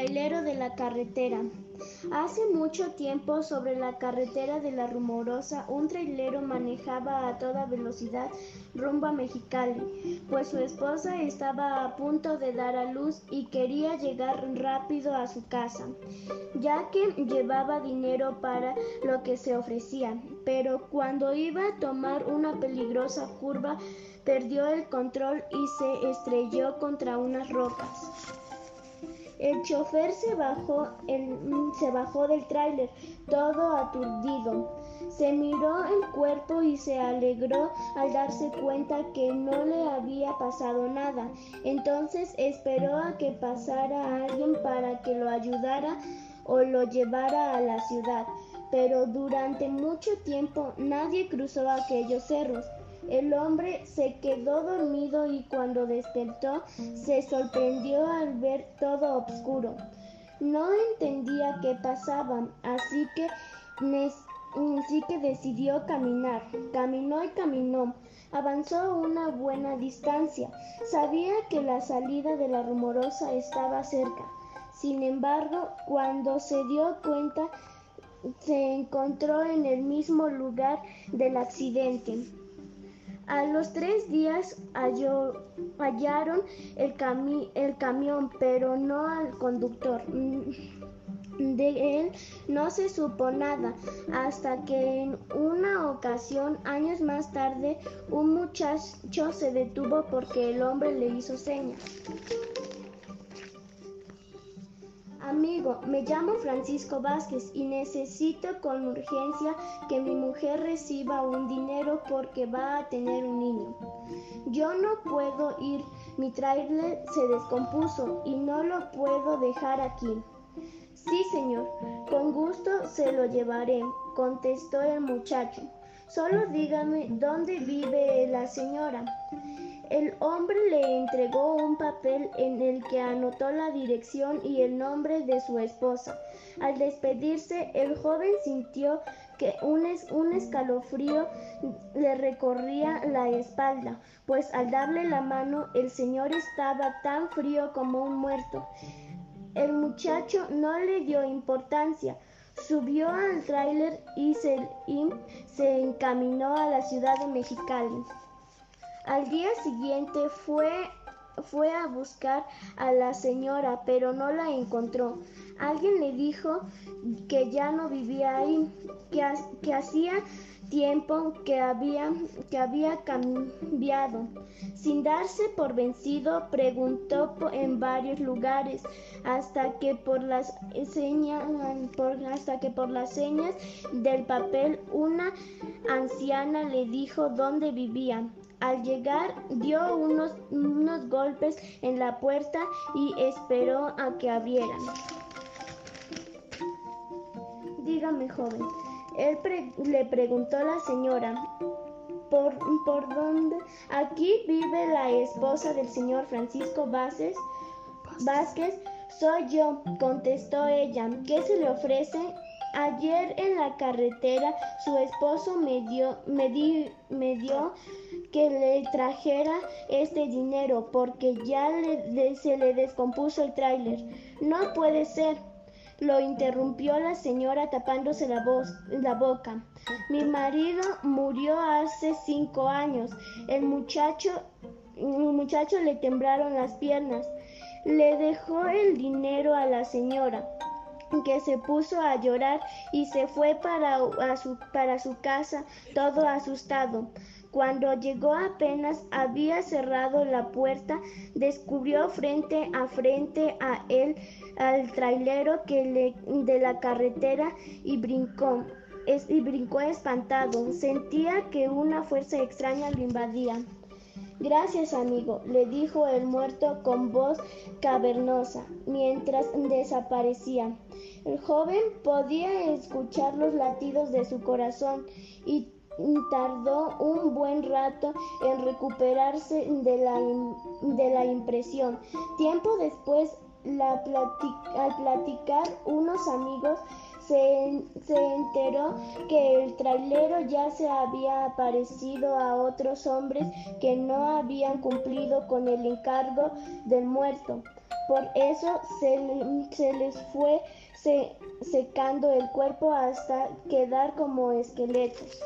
trailero de la carretera. Hace mucho tiempo sobre la carretera de la Rumorosa un trailero manejaba a toda velocidad rumbo a Mexicali, pues su esposa estaba a punto de dar a luz y quería llegar rápido a su casa, ya que llevaba dinero para lo que se ofrecía, pero cuando iba a tomar una peligrosa curva perdió el control y se estrelló contra unas rocas. El chofer se bajó, se bajó del tráiler, todo aturdido. Se miró el cuerpo y se alegró al darse cuenta que no le había pasado nada. Entonces esperó a que pasara alguien para que lo ayudara o lo llevara a la ciudad. Pero durante mucho tiempo nadie cruzó aquellos cerros. El hombre se quedó dormido y cuando despertó se sorprendió al ver todo oscuro. No entendía qué pasaba, así que, así que decidió caminar. Caminó y caminó. Avanzó una buena distancia. Sabía que la salida de la rumorosa estaba cerca. Sin embargo, cuando se dio cuenta, se encontró en el mismo lugar del accidente. A los tres días hallaron el, camión, pero no al conductor. Mm, de él no se supo nada, hasta que en una ocasión, años más tarde, un muchacho se detuvo porque el hombre le hizo señas. Amigo, me llamo Francisco Vázquez y necesito con urgencia que mi mujer reciba un dinero porque va a tener un niño. Yo no puedo ir, mi trailer se descompuso y no lo puedo dejar aquí. Sí, señor, con gusto se lo llevaré, contestó el muchacho. Solo dígame dónde vive la señora. El hombre le entregó un papel en el que anotó la dirección y el nombre de su esposa. Al despedirse, el joven sintió que un, escalofrío le recorría la espalda, pues al darle la mano el señor estaba tan frío como un muerto. El muchacho no le dio importancia, subió al tráiler y y se encaminó a la ciudad de Mexicali. Al día siguiente fue, fue a buscar a la señora, pero no la encontró. Alguien le dijo que ya no vivía ahí, que, que hacía tiempo que había, que había cambiado. Sin darse por vencido, preguntó en varios lugares hasta que por las señas, hasta que por las señas del papel una anciana le dijo dónde vivía. Al llegar dio unos, unos golpes en la puerta y esperó a que abrieran. Dígame, joven. Él le preguntó a la señora, ¿por, ¿por dónde? Aquí vive la esposa del señor Francisco Vázquez. Vázquez, soy yo, contestó ella. ¿Qué se le ofrece? Ayer en la carretera su esposo me dio, me, me dio que le trajera este dinero porque ya le, se le descompuso el tráiler. No puede ser. Lo interrumpió la señora tapándose la, voz, la boca. Mi marido murió hace cinco años. El muchacho, el muchacho le temblaron las piernas. Le dejó el dinero a la señora que se puso a llorar y se fue para, su, para su casa todo asustado. Cuando llegó apenas había cerrado la puerta, descubrió frente a frente a él al trailero que le, de la carretera y brincó. y brincó espantado. Sentía que una fuerza extraña lo invadía. Gracias, amigo, le dijo el muerto con voz cavernosa, mientras desaparecía. El joven podía escuchar los latidos de su corazón y tardó un buen rato en recuperarse de la, de la impresión. Tiempo después, la al platicar unos amigos, se, se, enteró que el trailero ya se había aparecido a otros hombres que no habían cumplido con el encargo del muerto. Por eso se, se les fue secando el cuerpo hasta quedar como esqueletos.